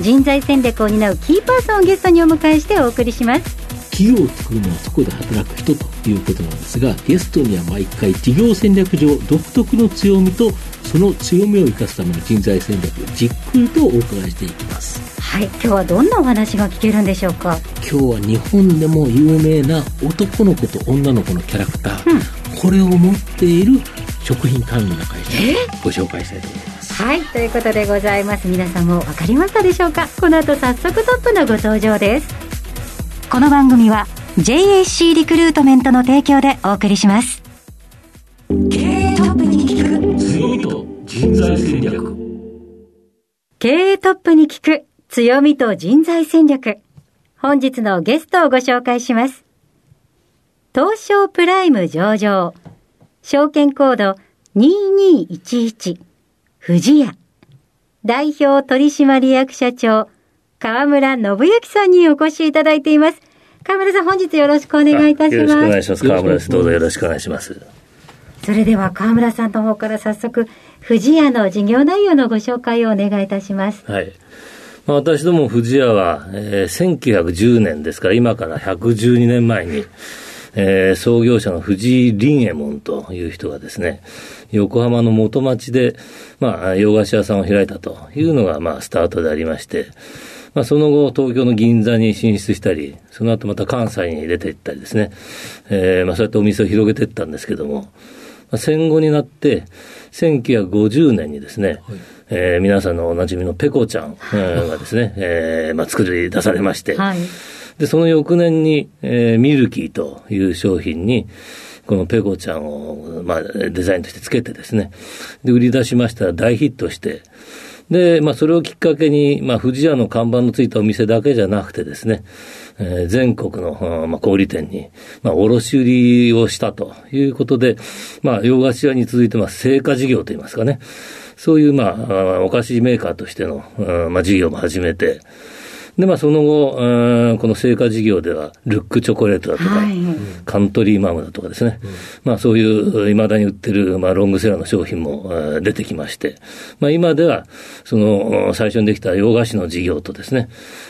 人材戦略を担うキーパーソンをゲストにお迎えしてお送りします。企業を作るのはそこで働く人ということなんですがゲストには毎回事業戦略上独特の強みとその強みを生かすための人材戦略じっくりとお伺いしていきます。はい今日はどんなお話が聞けるんでしょうか？今日は日本でも有名な男の子と女の子のキャラクター、うん、これを持っている食品関連の会社をご紹介したいと思いますはいということでございます皆さんも分かりましたでしょうか？この後早速トップのご登場ですこの番組は JAC リクルートメントの提供でお送りします。経営トップに聞く強みと人材戦略。経営トップに聞く強みと人材戦略。本日のゲストをご紹介します。東証プライム上場。証券コード2211富士屋。代表取締役社長河村信之さんにお越しいただいています。河村さん、本日よろしくお願いいたします。よろしくお願いします。河村です。どうぞよろしくお願いします。それでは河村さんの方から早速、富士屋の事業内容のご紹介をお願いいたします。はい。まあ、私ども富士屋は、えー、1910年ですから、今から112年前に、えー、創業者の藤井林右衛門という人がですね、横浜の元町で、まあ、洋菓子屋さんを開いたというのが、まあ、スタートでありまして、まあ、その後、東京の銀座に進出したり、その後また関西に出ていったりですね、えー、まあ、そうやってお店を広げていったんですけども、まあ、戦後になって、1950年にですね、はい、えー、皆さんのおなじみのペコちゃんがですね、えー、まあ、作り出されまして、はい、で、その翌年に、えー、ミルキーという商品に、このペコちゃんを、まあ、デザインとしてつけてですね、で、売り出しましたら大ヒットして、で、まあ、それをきっかけに、まあ、富士屋の看板のついたお店だけじゃなくてですね、えー、全国の、まあ、小売店に、まあ、卸売りをしたということで、まあ、洋菓子屋に続いて、まあ、成果事業といいますかね、そういう、まあ、お菓子メーカーとしての、まあ、事業も始めて、で、まあ、その後、この成果事業では、ルックチョコレートだとか、はい、カントリーマムだとかですね、うん、まあ、そういう、いまだに売ってる、まあ、ロングセラーの商品も出てきまして、まあ、今では、その、最初にできた洋菓子の事業とですね、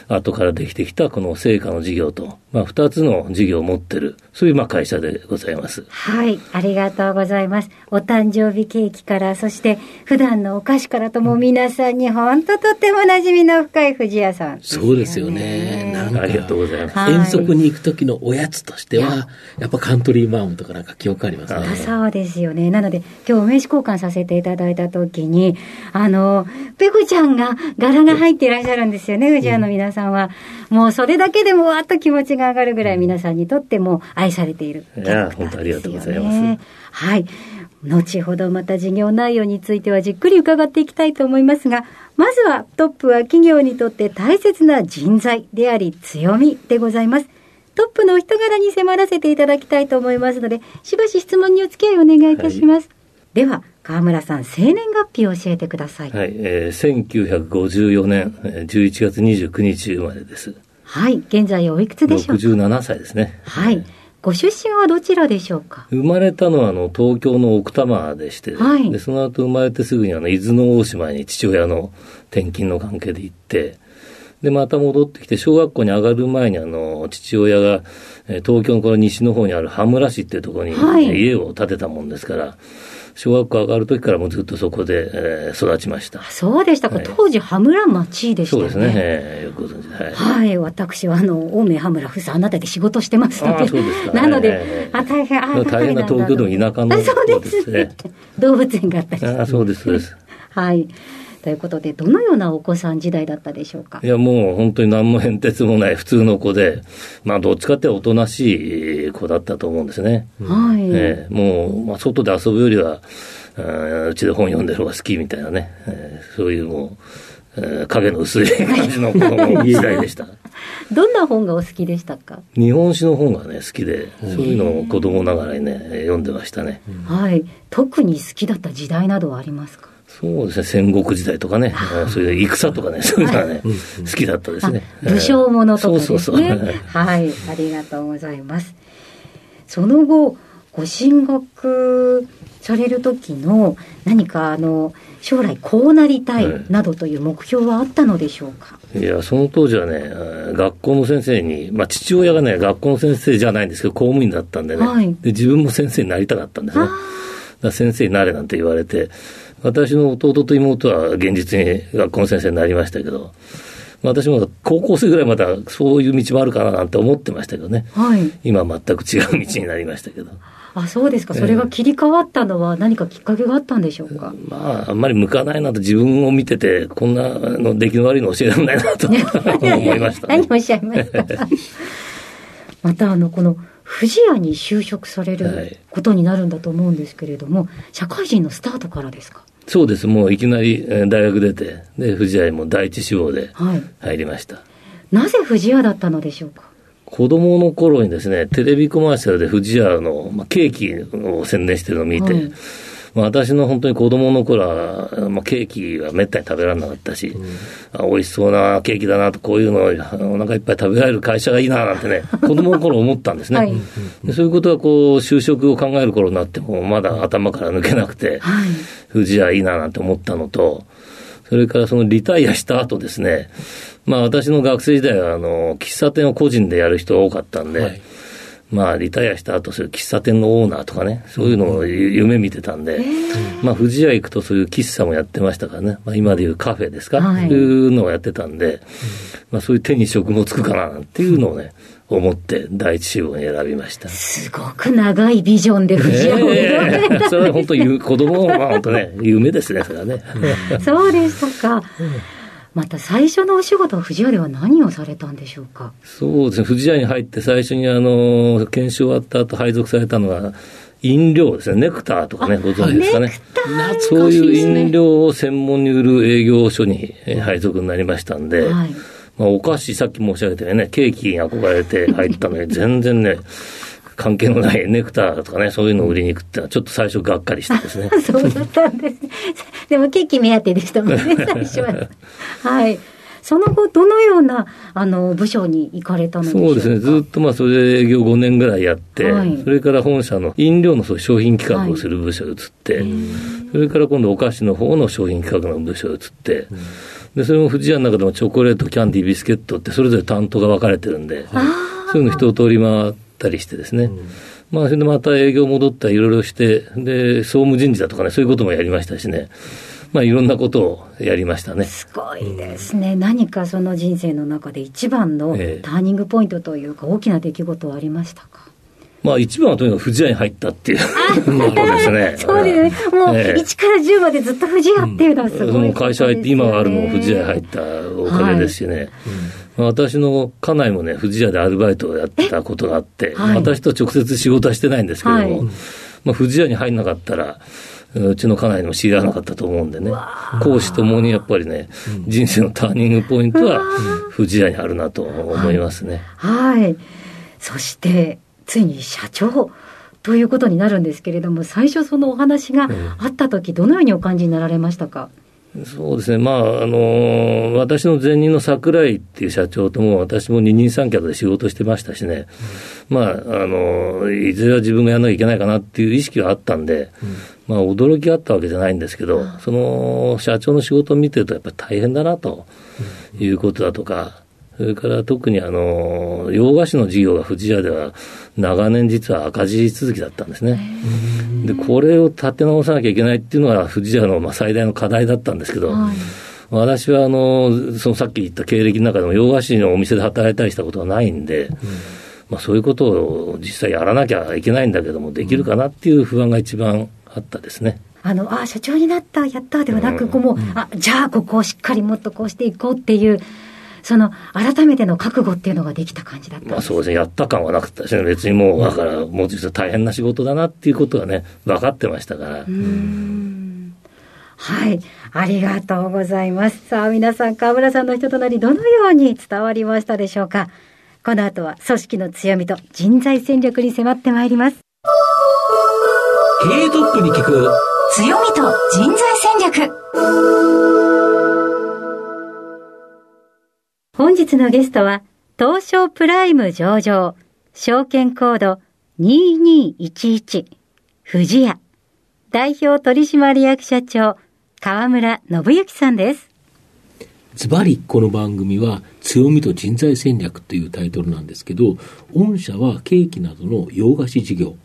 後からできてきたこの成果の事業と、まあ、二つの事業を持ってる、そういうまあ会社でございます。はい、ありがとうございます。お誕生日ケーキから、そして普段のお菓子からとも皆さんに本当とっても馴染みの深い藤屋さん、ね、そうですよね。なんありがとうございます。遠足に行く時のおやつとしては、やっぱカントリーマームとかなんか記憶ありますね。そうですよね。なので、今日名刺交換させていただいた時に、あの、ペコちゃんが柄が入っていらっしゃるんですよね、藤屋の皆さんは。もうそれだけでもわっと気持ちが上がるぐらい皆さんにとっても愛されている。いや、本当ありがとうございます。はい。後ほどまた事業内容についてはじっくり伺っていきたいと思いますが、まずはトップは企業にとって大切な人材であり強みでございます。トップのお人柄に迫らせていただきたいと思いますので、しばし質問にお付き合いお願いいたします。はい、では、河村さん、生年月日を教えてください。はい、えー、1954年11月29日生まれです。はい、現在おいくつでしょうか ?67 歳ですね。はい。ご出身はどちらでしょうか？生まれたのはあの東京の奥多摩でして、はい、でその後生まれてすぐにあの伊豆の大島に父親の転勤の関係で行って、で、また戻ってきて、小学校に上がる前に、あの、父親が、東京のこの西の方にある羽村市っていうところに、家を建てたもんですから、小学校上がる時からもずっとそこで、えー、育ちました。そうでしたか。はい、当時、羽村町でしたね。そうですね。えー、よくご存知はい。はい。私は、あの、青梅羽村夫妻、あなたで仕事してますので。そうですか。なので、えー、あ、大変、あ、大変な東京でも田舎の、そうですね。動物園があったりあ、そうです、そうです。はい。ということで、どのようなお子さん時代だったでしょうか？いや、もう本当に何も変哲もない普通の子で、まあ、どっちかっておとなしい子だったと思うんですね。はい。えー、もう、まあ、外で遊ぶよりは、うちで本読んでる方が好きみたいなね、えー、そういうもう、えー影の薄い感じの子供時代でした。どんな本がお好きでしたか、日本史の本がね、好きで、そういうのを子供ながらにね、読んでましたね。はい。特に好きだった時代などはありますか？そうですね、戦国時代とかね、えーそういう戦とかね、そういうのはね、好きだったですね。あ武将ものとかですね。そうそうそう。はい。ありがとうございます。その後、ご進学される時の何かあの、将来こうなりたいはいなどという目標はあったのでしょうか、いや、その当時はね、えー学校の先生に、まあ、父親がね、学校の先生じゃないんですけど、公務員だったんでね、はいで自分も先生になりたかったんですね。先生になれなんて言われて、私の弟と妹は現実に学校の先生になりましたけど、私も高校生ぐらいまだそういう道もあるかななんて思ってましたけどね。はい。今は全く違う道になりましたけど。あ、そうですか。それが切り替わったのは何かきっかけがあったんでしょうか、まあ、あんまり向かないなと自分を見てて、こんなあの出来の悪いの教えられないなと思いました、ね。何をおっしゃいますか？またあのこの富士屋に就職されはるい。ことになるんだと思うんですけれども、社会人のスタートからですか？そうです。もういきなりえー大学出て、で、富士屋にも第一志望ではい。入りました。なぜ富士屋だったのでしょうか？子供の頃にですね、テレビコマーシャルで富士屋の、まあ、ケーキを宣伝してるのを見て、はいまあ、私の本当に子供の頃は、まあ、ケーキはめったに食べられなかったし、あ美味しそうなケーキだなと、こういうのをあお腹いっぱい食べられる会社がいいななんてね、子供の頃思ったんですね。はい。でそういうことはこう、就職を考える頃になっても、まだ頭から抜けなくて、はい。富士屋いいななんて思ったのと、それからそのリタイアした後ですね、まあ私の学生時代はあの、喫茶店を個人でやる人が多かったんで、はいまあリタイアした後、そういう喫茶店のオーナーとかね、そういうのをゆ夢見てたんで、まあ富士屋行くとそういう喫茶もやってましたからね、まあ今でいうカフェですか、はい。いうのをやってたんで、まあそういう手に職もつくかななんていうのをね、思って第一志望に選びました。すごく長いビジョンで富士屋を目指された。ええそれは本当に子供はまあ本当ね、夢ですね、それはね。そうでしたか。また最初のお仕事は富士屋では何をされたんでしょうか？そうですね、富士屋に入って最初にあの、研修終わった後配属されたのが、飲料ですね、ネクターとかね、ご存知ですかね。そういう飲料を専門に売る営業所にえー配属になりましたんで、はい。まあ、お菓子、さっき申し上げたようにね、ケーキに憧れて入ったのに、全然ね、関係のないネクターとかね、そういうのを売りに行くってのは、ちょっと最初がっかりしてですね。そうだったんですね。でもケーキ目当てでしたもんね、最初は。はい。その後、どのような、あの、部署に行かれたのそうですね、ずっとまあそれで営業5年ぐらいやって、はいそれから本社の飲料のそ商品企画をする部署に移って、それから今度お菓子の方の商品企画の部署に移って、でそれも富士屋の中でもチョコレート、キャンディー、ビスケットってそれぞれ担当が分かれてるんで、そういうの一通り回ったりしてですね。まあ、それでまた営業戻ったりいろいろして、で、総務人事だとかね、そういうこともやりましたしね。まあ、いろんなことをやりましたね。すごいですね。何かその人生の中で一番のええターニングポイントというか、大きな出来事はありましたか？まあ、一番はとにかく富士屋に入ったっていう。ですね。そうですね。もう、ええ。1から10までずっと富士屋っていうのはすごいね、その会社入って、今があるのも富士屋に入ったおかげですしね。まあ私の家内もね、富士屋でアルバイトをやってたことがあって、はい。私と直接仕事はしてないんですけども、はい。まあ富士屋に入んなかったら、うちの家内にも知らなかったと思うんでね、講師ともにやっぱりね、人生のターニングポイントは富士屋にあるなと思いますね。はい。そして、ついに社長ということになるんですけれども、最初そのお話があった時、どのようにお感じになられましたか？そうですね、まあ、あの私の前任の桜井っていう社長とも、私も二人三脚で仕事してましたしね、まあ、あのいずれは自分がやらなきゃいけないかなっていう意識はあったんで、まあ、驚きがあったわけじゃないんですけど、その社長の仕事を見てると、やっぱり大変だなということだとか、それから特にあの洋菓子の事業が富士屋では長年実は赤字続きだったんですね。で、これを立て直さなきゃいけないっていうのが富士屋のまあ最大の課題だったんですけど、はい。私はあの、そのさっき言った経歴の中でも洋菓子のお店で働いたりしたことはないんで、まあそういうことを実際やらなきゃいけないんだけども、できるかなっていう不安が一番あったですね。あの、あ、社長になった、やったではなく、こうもう、あ、じゃあここをしっかりもっとこうしていこうっていう、その、改めての覚悟っていうのができた感じだったまあそうですね、やった感はなかったですね。別にもう、だから、もう実は大変な仕事だなっていうことはね、分かってましたから。はい。ありがとうございます。さあ、皆さん、河村さんの人となり、どのように伝わりましたでしょうかこの後は、組織の強みと人材戦略に迫ってまいります。経営トップに聞く強みと人材戦略。本日のゲストは、東証プライム上場、証券コード2211、富士屋、代表取締役社長、河村信之さんです。ズバリこの番組は強みと人材戦略というタイトルなんですけど、御社はケーキなどの洋菓子事業、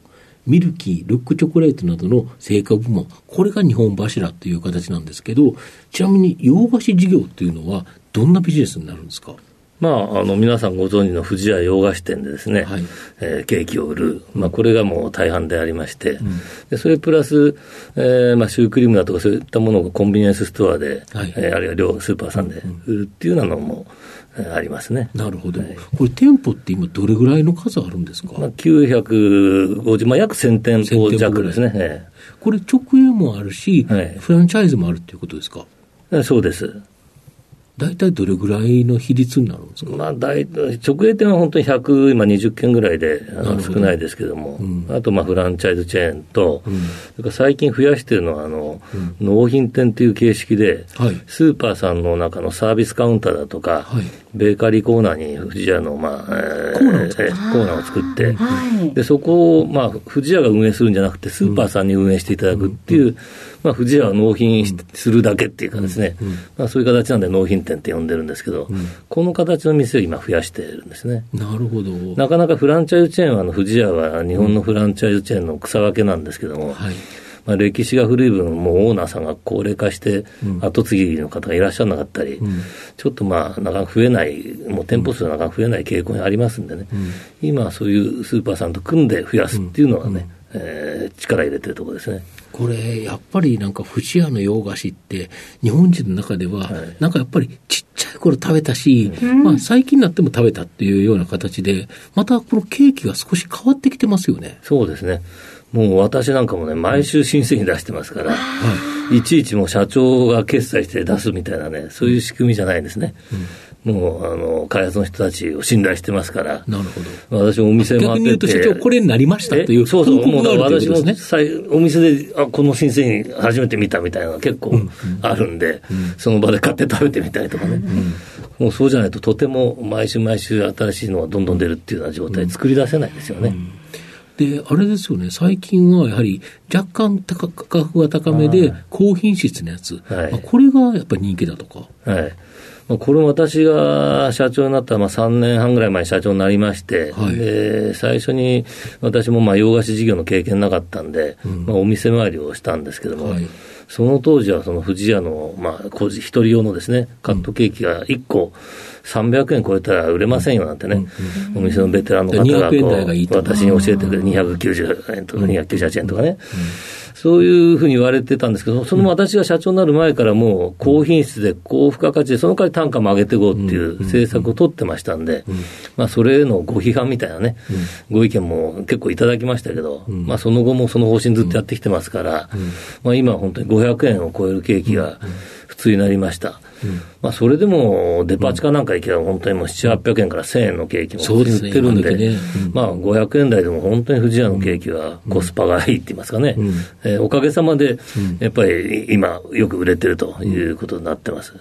ミルキー、ルックチョコレートなどの成果部門、これが日本柱という形なんですけど、ちなみに洋菓子事業というのはどんなビジネスになるんですか？まあ、あの、皆さんご存知の富士屋洋菓子店でですね、はいえーケーキを売る。まあ、これがもう大半でありまして、でそれプラス、えーまあ、シュークリームだとかそういったものをコンビニエンスストアで、はいえーあるいは両スーパーさんで売るっていうようなのも、えーありますね。なるほど。これ店舗って今どれぐらいの数あるんですか、まあ、950、まあ、約1000店舗弱ですね。えこれ直営もあるし、はいフランチャイズもあるっていうことですか？えそうです。大体どれぐらいの比率になるんですか？まあ、大直営店は本当に100、今20件ぐらいで少ないですけども、うん。あとまあフランチャイズチェーンと、うん。それから最近増やしてるのはあの、納品店という形式で、はい。スーパーさんの中のサービスカウンターだとか、はい。ベーカリーコーナーに富士屋の、まあえーコーナーを作るえーコーナーを作って、はい。でそこを、まあ、富士屋が運営するんじゃなくて、スーパーさんに運営していただくっていう、まあ、富士屋は納品しするだけっていうかですね、まあ、そういう形なんで納品店って呼んでるんですけど、この形の店を今増やしてるんですね。なるほど。なかなかフランチャイズチェーンは、あの、富士屋は日本のフランチャイズチェーンの草分けなんですけども、はい。まあ、歴史が古い分、もうオーナーさんが高齢化して、後継ぎの方がいらっしゃらなかったり、ちょっとまあ、なかなか増えない、もう店舗数がなかなか増えない傾向にありますんでね、今はそういうスーパーさんと組んで増やすっていうのはね、えー力入れてるところですね。これ、やっぱりなんか、富士屋の洋菓子って、日本人の中では、なんかやっぱりちっちゃい頃食べたし、まあ最近になっても食べたっていうような形で、またこのケーキが少し変わってきてますよね。そうですね。もう私なんかもね、毎週新製品出してますから、いちいちもう社長が決済して出すみたいなね、そういう仕組みじゃないんですね。もう、あの、開発の人たちを信頼してますから、なるほど。私もお店回ってて。逆に言うと、社長、これになりましたというえそうそう、報告があるという私もお店で、あ、この新製品初めて見たみたいなのが結構あるんで、その場で買って食べてみたりとかね。もうそうじゃないと、とても毎週毎週新しいのがどんどん出るっていうような状態作り出せないですよね。で、あれですよね、最近はやはり若干高価格が高めで、高品質のやつ、はいまあこれがやっぱり人気だとか。はい。まあ、これも私が社長になったまあ3年半ぐらい前に社長になりまして、はい。で最初に私もまあ洋菓子事業の経験なかったんで、まあ、お店回りをしたんですけども、はい。その当時はその富士屋の、まあ、個人一人用のですね、カットケーキが1個300円超えたら売れませんよなんてね、お店のベテランの方がこ200円台がいいうと私に教えてくれて290円とか298円とかね、そういうふうに言われてたんですけど、その私が社長になる前からもう高品質で高付加価値で、その代わり単価も上げていこうっていう政策を取ってましたんで、まあそれへのご批判みたいなね、ご意見も結構いただきましたけど、まあその後もその方針ずっとやってきてますから、まあ今は本当に500円を超えるケーキが普通になりました。まあそれでもデパ地下なんか行けば本当にもう7、800円から1000円のケーキも売ってるんで、今時ね。うん。まあ500円台でも本当に富士屋のケーキはコスパがいいって言いますかね、えーおかげさまでやっぱり今よく売れてるということになってます。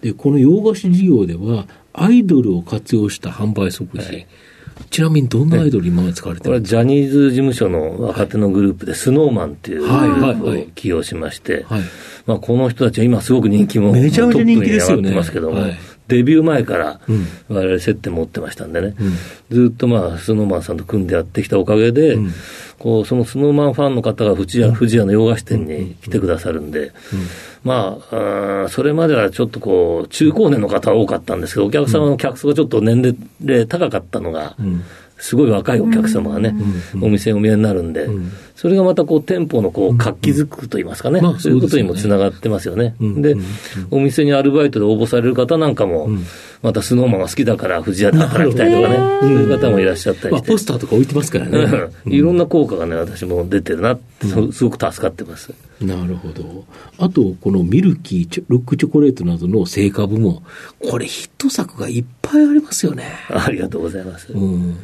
で、この洋菓子事業では、アイドルを活用した販売促進。ちなみにどんなアイドル今まで使われてこれるはジャニーズ事務所の若手のグループで、スノーマンっていうグルはいはいープはい。を起用しましてはい、まあこの人たちは今すごく人気もめちゃめちゃ人気ですよね。ますけどもはい、デビュー前からうん。我々接点持ってましたんでね、ずっとまあスノーマンさんと組んでやってきたおかげで、こうそのスノーマンファンの方が富士屋富士屋の洋菓子店に来てくださるんで、まあ、あーそれまではちょっとこう、中高年の方が多かったんですけど、お客様の客層がちょっと年齢高かったのが、すごい若いお客様がね、お店をお見えになるんで、それがまたこう店舗のこう活気づくといいますかね、まあそういうことにもつながってますよね。でお店にアルバイトで応募される方なんかも、またスノーマンが好きだから、富士屋で働きたいとかね、そういう方もいらっしゃったりまあ、して。ポスターとか置いてますからね。うん。いろんな効果がね、私も出てるなって、そすごく助かってます。なるほど。あと、このミルキー、ロックチョコレートなどの成果部門、これヒット作がいっぱいありますよね。ありがとうございます。うん。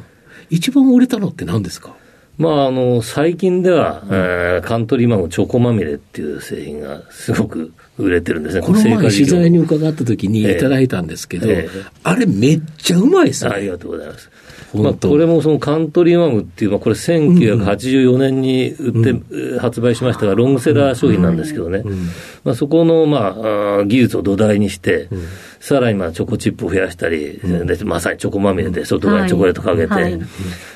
一番売れたのって何ですか？まあ、あの、最近では、えーカントリーマンのチョコまみれっていう製品がすごく売れてるんですね。この前取材に伺った時にいええ。ただいたんですけど、ええ。あれめっちゃうまいですね。ありがとうございます。まあ、これもそのカントリーマムっていう、まあ、これ1984年に売って、えー発売しましたが、ロングセラー商品なんですけどね、まあ、そこの、まあ、技術を土台にして、さらにまあチョコチップを増やしたり、でまさにチョコまみれで外側にチョコレートかけて、はい。はい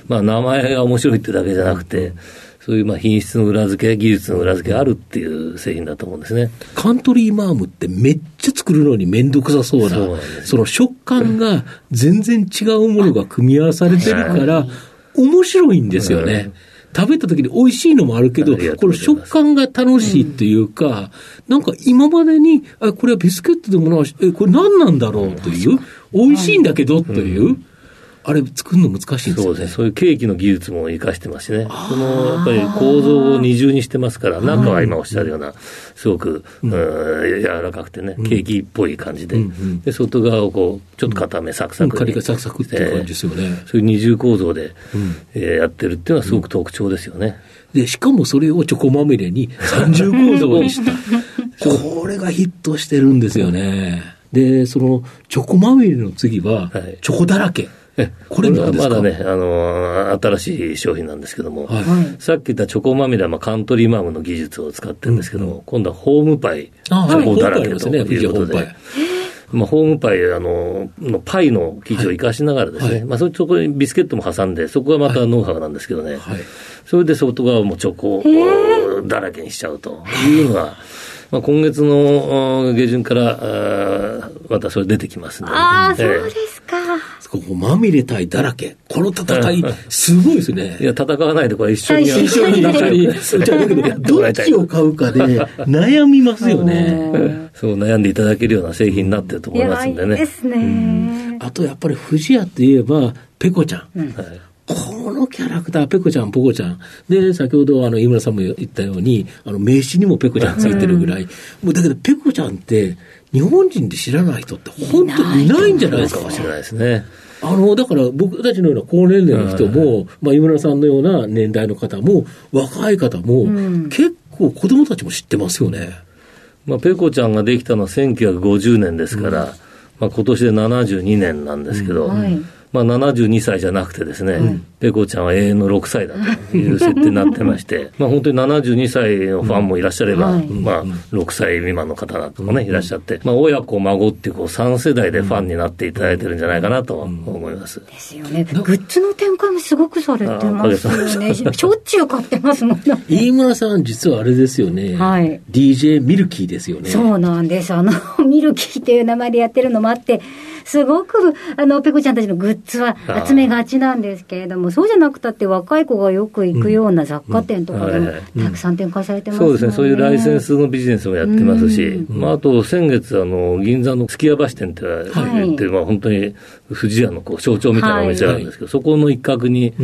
まあ、名前が面白いってだけじゃなくて、そういうまあ品質の裏付け、技術の裏付けがあるっていう製品だと思うんですね。カントリーマームってめっちゃ作るのにめんどくさそうな、その食感が全然違うものが組み合わされてるから、面白いんですよね。食べた時に美味しいのもあるけど、この食感が楽しいっていうか、なんか今までに、あこれはビスケットでもないし、え、これ何なんだろうという、美味しいんだけどという、あれ作るの難しいね。そうですね。そういうケーキの技術も活かしてますしね。その、やっぱり構造を二重にしてますから、中は今おっしゃるような、すごく、うん柔らかくてね、ケーキっぽい感じで、で、外側をこう、ちょっと固め、サクサクに。カリカリサクサクっていう感じですよね。そういう二重構造で、えーやってるっていうのはすごく特徴ですよね。で、しかもそれをチョコまみれに三重構造にした。これがヒットしてるんですよね。で、そのチョコまみれの次ははい、チョコだらけ。えこれはまだね、あのー新しい商品なんですけども、はい。さっき言ったチョコまみれはまあカントリーマームの技術を使ってるんですけども、今度はホームパイ、チョコだらけとホームパイありますねいうことで。富士ホームパイ。まあ、ホームパイあののパイの生地を生かしながらですね、はい。まあ、そそこにビスケットも挟んで、そこがまたノウハウなんですけどね、はい。それで外側もチョコだらけにしちゃうというのが、まあ、今月のうん下旬からまたそれ出てきますんで、ああ、そうええですか。ここまみれ対だらけ。この戦い、すごいですね。いや、戦わないで、これ一緒にやる一緒に中に、じゃあだけど、どっちを買うかで悩みますよね。そう悩んでいただけるような製品になってるとい思いますんでね。ですね。あとやっぱり藤屋といえば、ペコちゃん。はいこのキャラクター、ペコちゃん、ポコちゃん。で、先ほど、あの、井村さんも言ったように、あの、名刺にもペコちゃんついてるぐらい。もうだけど、ペコちゃんって、日本人で知らない人って本当にいないんじゃないですか？かもしれないですね。あの、だから僕たちのような高年齢の人も、まあ、井村さんのような年代の方も、若い方も、結構子供たちも知ってますよね。まあ、ペコちゃんができたのは1950年ですから、まあ、今年で72年なんですけど、はいまあ、72歳じゃなくてですね、ペコちゃんは永遠の6歳だという設定になってまして、まあ本当に72歳のファンもいらっしゃれば、はいまあ6歳未満の方なんかもね、いらっしゃって、まあ親子孫っていうこう3世代でファンになっていただいてるんじゃないかなと思います。ですよね。グッズの展開もすごくされてますよね。しょっちゅう買ってますもんね。飯村さん、実はあれですよね。はい。DJ ミルキーですよね。そうなんです。あの、ミルキーっていう名前でやってるのもあって、すごく、あの、ペコちゃんたちのグッズは集めがちなんですけれども、そうじゃなくたって若い子がよく行くような雑貨店とかでもうん。はいはい。たくさん展開されてますそうですね、そういうライセンス。スのビジネスもやってますし、まあ、あと先月、あの銀座のすき家橋店って言って、まあ、本当に富士屋のこう象徴みたいなお店があるんですけど、そこの一角に、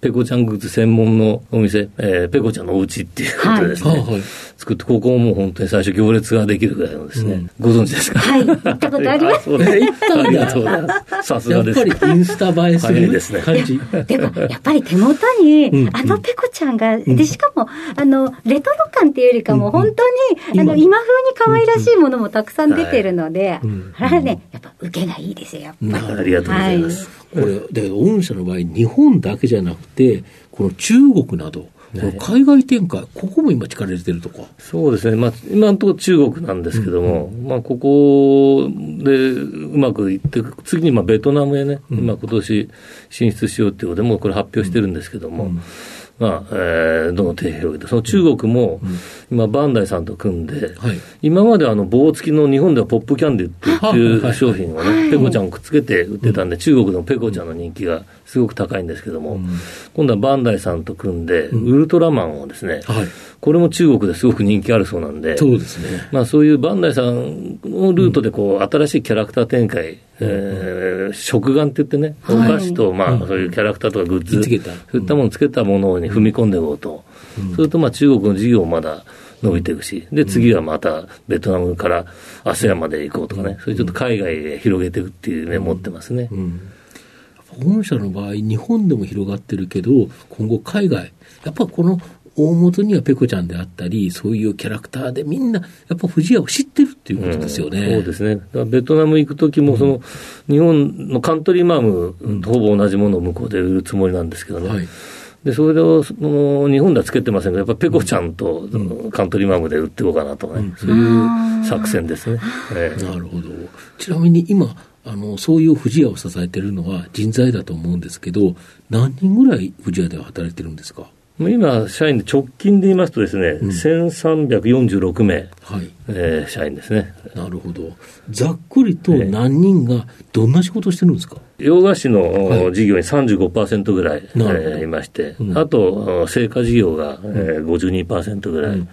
ペコちゃんグッズ専門のお店、えーペコちゃんのお家っていうことでですね、はいはい作って、ここももう本当に最初行列ができるぐらいのですね、ご存知ですか？はい、行ったことあります。ありがとうございます。さすやっがです。ぱりインスタ映えするですね。感じ。でも、やっぱり手元に、うん。あのペコちゃんが、で、しかも、あの、レトロ感っていうよりかも、本当に、あの、今今風に可愛らしいものもたくさん出てるので、ん。あれはね、やっぱ受けがいいですよ、やっぱり。ありがとうございます。これ、だけど、御社の場合、日本だけじゃなくて、この中国など、海外展開、ここも今力入れてるとか。そうですね、まあ、今のところ中国なんですけども、まあ、ここでうまくいって、次にまあベトナムへね、今、今年進出しようっていうことで、もうこれ発表してるんですけども、まあ、えー、どんどん手を広げて、その中国も、今、バンダイさんと組んで、はい。今まであの棒付きの日本ではポップキャンディっていう商品をね、ペコちゃんをくっつけて売ってたんで、中国のペコちゃんの人気がすごく高いんですけども、今度はバンダイさんと組んで、ウルトラマンをですね、はい。これも中国ですごく人気あるそうなんで、そうですね。まあ、そういうバンダイさんのルートでこう、新しいキャラクター展開、えー食玩って言ってね、お菓子と、まあ、そういうキャラクターとかグッズ、そういったものをつけたものに踏み込んでいこうと。それと、まあ、中国の事業もまだ伸びていくし、で、次はまたベトナムから ASEAN まで行こうとかね、そういうちょっと海外へ広げていくっていう面持ってますね。本社の場合、日本でも広がってるけど、今後海外、やっぱこの大元にはペコちゃんであったり、そういうキャラクターでみんな、やっぱ藤屋を知ってるっていうことですよね。そうですね。ベトナム行くときも、その、日本のカントリーマームとほぼ同じものを向こうで売るつもりなんですけどね。はいで、それを、その、日本ではつけてませんけど、やっぱペコちゃんと、そのカントリーマームで売っていこうかなとかね、そういう作戦ですね。ええ。なるほど。ちなみに今、あの、そういう藤屋を支えてるのは人材だと思うんですけど、何人ぐらい藤屋では働いてるんですか？今、社員で直近で言いますとですね、1346名、はい。えー社員ですね。なるほど。ざっくりと何人がどんな仕事をしてるんですか、洋菓子の、はい。事業に35%ぐらい、えなるほど。ーいまして、うん。あと、製菓事業が、えー52%ぐらい、うんうん。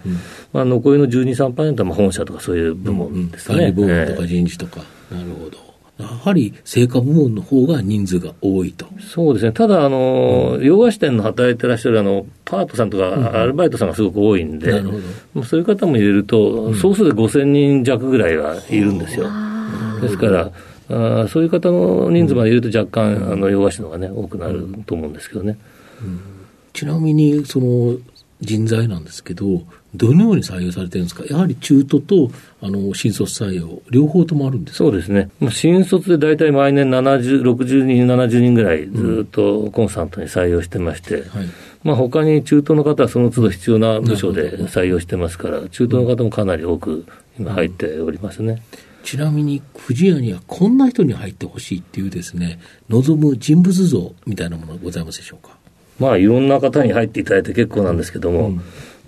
まあ、残りの12、3%はまあ本社とかそういう部門ですかね。管理部門とかえー人事とか。なるほど。やはり成果部門の方が人数が多いと。そうですね、ただ、あの洋菓子店の働いてらっしゃるあのパートさんとか、アルバイトさんがすごく多いんで、なるほど。まあそういう方も入れると、総数で5000人弱ぐらいはいるんですよ。ですから、あー。そういう方の人数まで入れると若干、あの洋菓子の方がね、多くなると思うんですけどね。ちなみに、その人材なんですけど、どのように採用されてるんですか？やはり中途と、あの、新卒採用、両方ともあるんですか？そうですね、まあ新卒で大体毎年70、60人、70人ぐらいずっとコンスタントに採用してまして、はい。まあ他に中東の方はその都度必要な部署で採用してますから、中東の方もかなり多く今入っておりますね。ちなみに、藤屋にはこんな人に入ってほしいっていうですね、望む人物像みたいなものはございますでしょうか？まあいろんな方に入っていただいて結構なんですけども、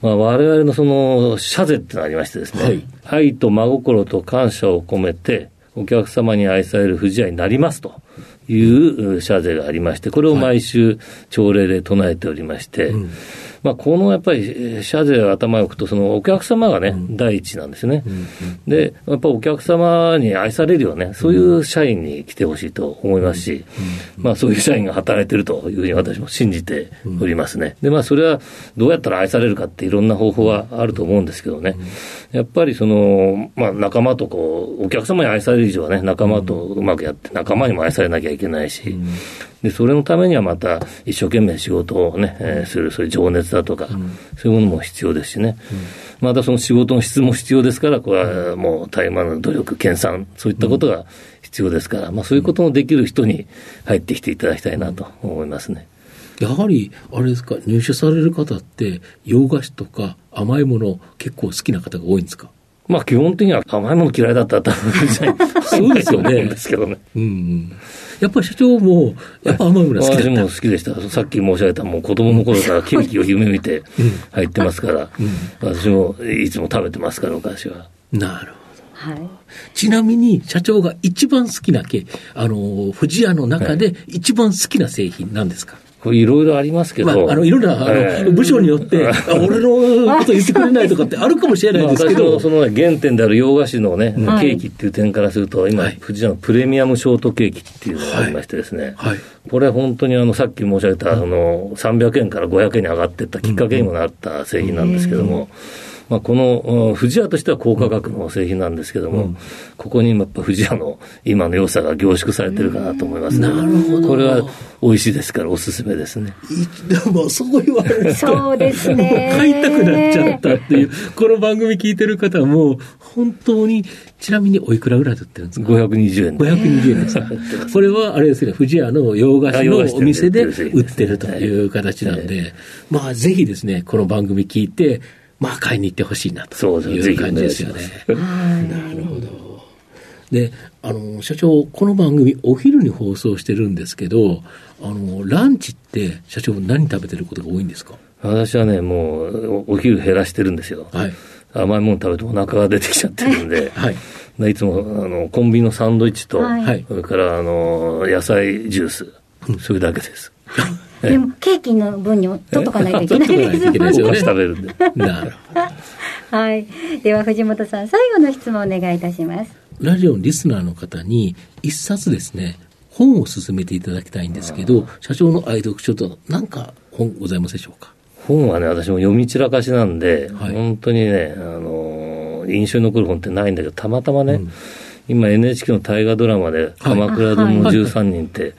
まあ我々のその社税ってのがありましてですね、はい。愛と真心と感謝を込めてお客様に愛される藤屋になりますという社税がありまして、これを毎週朝礼で唱えておりまして、まあこのやっぱり社税を頭に置くと、そのお客様がね、第一なんですね。で、やっぱお客様に愛されるよね、そういう社員に来てほしいと思いますし、まあそういう社員が働いてるというふうに私も信じておりますね。で、まあそれはどうやったら愛されるかっていろんな方法はあると思うんですけどね。やっぱりその、まあ仲間とこう、お客様に愛される以上はね、仲間とうまくやって、仲間にも愛されなきゃいけないし、で、それのためにはまた一生懸命仕事をね、えーする、そういう情熱だとか、そういうものも必要ですしね。またその仕事の質も必要ですから、これはもう絶え間の努力、研鑽、そういったことが必要ですから、まあそういうことのできる人に入ってきていただきたいなと思いますね。やはり、あれですか、入社される方って、洋菓子とか甘いもの結構好きな方が多いんですか？まあ基本的には甘いもの嫌いだったら多分そうですよねですけどね。うんうん。やっぱり社長も、やっぱ甘いものが好きだ私った。も好きでした。さっき申し上げた、もう子供の頃からケーキを夢見て入ってますから、私もいつも食べてますから、お菓子は。なるほど。はい。ちなみに、社長が一番好きなけ、あの、富士屋の中で一番好きな製品なんですか、これいろいろありますけど、まあ、あの、いろんな、あの、ええ。部署によって、あ俺のこと言ってく れないとかってあるかもしれないですけど、そのね原点である洋菓子のね、はいケーキっていう点からすると、今、はい。富士屋のプレミアムショートケーキっていうのがありましてですね、はい。これ本当にあの、さっき申し上げた、あの、300円から500円に上がっていったきっかけにもなった製品なんですけども、まあ、この、うん富士屋としては高価格の製品なんですけども、ここにやっぱ富士屋の今の良さが凝縮されてるかなと思いますね。なるほどこれは美味しいですからおすすめですね。いでも、そう言われると。そうですね。買いたくなっちゃったっていう、この番組聞いてる方はもう、本当に、ちなみにおいくらぐらいで売ってるんですか？520円で。520円ですか？これはあれですね、富士屋の洋菓子のお店で売ってるという形なんで、まあぜひですね、この番組聞いて、まあ買いに行ってほしいなという感じですよね。なるほど。で、あの、社長、この番組、お昼に放送してるんですけど、あの、ランチって、社長、何食べてることが多いんですか？私はね、もうおお昼減らしてるんですよ。はい。甘いもの食べてお腹が出てきちゃってるんで、はい。いつもあのコンビニのサンドイッチと、はいはいそれからあの野菜ジュース、それだけです。ええでも、ケーキの分にも取っとかないといけないですよね食べるんで。なるほど。はい。では、藤本さん、最後の質問お願いいたします。ラジオのリスナーの方に、一冊ですね、本を勧めていただきたいんですけど、社長の愛読書と何か本ございますでしょうか？本はね、私も読み散らかしなんで、はい本当にね、あの印象に残る本ってないんだけど、たまたまね、今 NHK の大河ドラマで、鎌倉殿の13人って、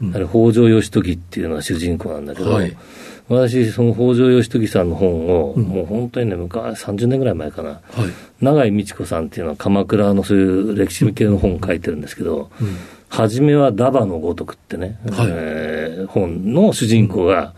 うんうん。あれ北条義時っていうのが主人公なんだけど、はい。私、その北条義時さんの本を、もう本当にね、昔、30年ぐらい前かな、はい。永井美智子さんっていうのは鎌倉のそういう歴史系の本を書いてるんですけど、うん。初めはダバのごとくってね、はい。えー本の主人公が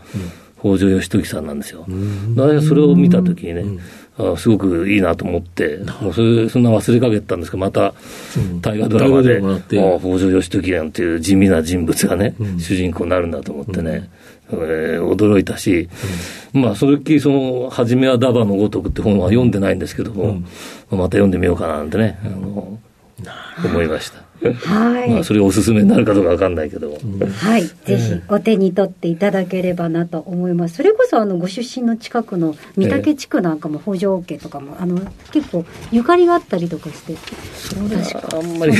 北条義時さんなんですよ。ん。私はそれを見たときにね、んあすごくいいなと思って、もうそれそんな忘れかけてたんですけど、またうん。大河ドラマで、大河ドラマになって。あ北条義時なんていう地味な人物がね、うん。主人公になるんだと思ってね、えー驚いたし、まあ、それっきりその、初めはダバのごとくって本は読んでないんですけども、また読んでみようかななんてね、あの思いました。はい。まあ、それおすすめになるかどうかわかんないけども。はい。ぜひ、お手に取っていただければなと思います。それこそ、あの、ご出身の近くの三宅地区なんかも、北条家とかも、あの、結構、ゆかりがあったりとかして。確か。あんまり、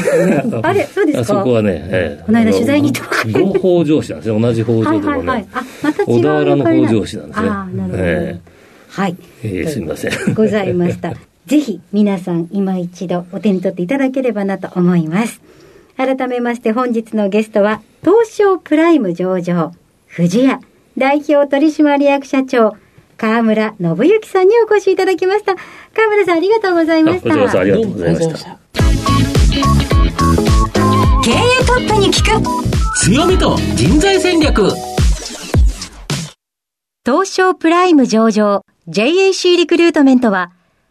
あれそうですか？あそこはね、ええこの間取材に行った北条氏なんですね。同じでもね。。はいはいあ、また違う小田原の北条氏なんですね。ああ、なるほど。えはい。えええすみません。ございました。ぜひ皆さん今一度お手に取っていただければなと思います。改めまして本日のゲストは東証プライム上場藤屋代表取締役社長川村信之さんにお越しいただきました。川村さんありがとうございました。あこちらこそありがとうございました。経営トップに聞く強みと人材戦略東証プライム上場 JAC リクルートメントは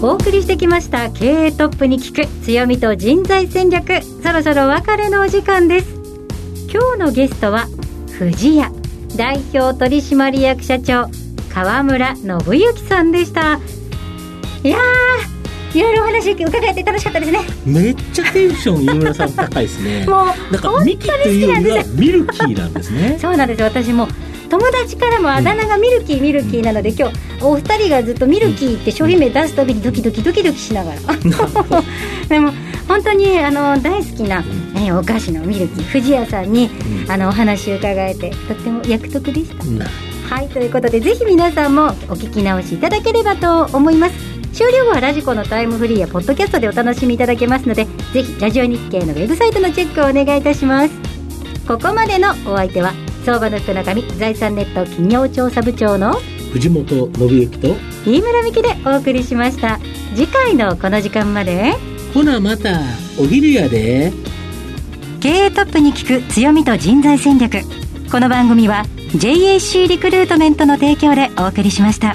お送りしてきました経営トップに聞く強みと人材戦略。そろそろお別れのお時間です。今日のゲストは藤屋代表取締役社長川村信之さんでした。いやーいろいろお話伺えて楽しかったですね。めっちゃテンション飯村さん高いですね。もうなんかミキというよりはミルキーなんですね。そうなんです私も友達からもあだ名がミルキーミルキーなので、今日お二人がずっとミルキーって商品名出すたびにドキドキドキドキしながら。でも本当にあの大好きな、えお菓子のミルキー藤屋さんに、あのお話伺えてとっても役得でした。なはいということでぜひ皆さんもお聞き直しいただければと思います。終了後はラジコのタイムフリーやポッドキャストでお楽しみいただけますのでぜひラジオ日経のウェブサイトのチェックをお願いいたします。ここまでのお相手は相場の福中身財産ネット企業調査部長の藤本信之と飯村美希でお送りしました。次回のこの時間まで。ほなまたお昼やで。経営トップに聞く強みと人材戦略。この番組は JAC リクルートメントの提供でお送りしました。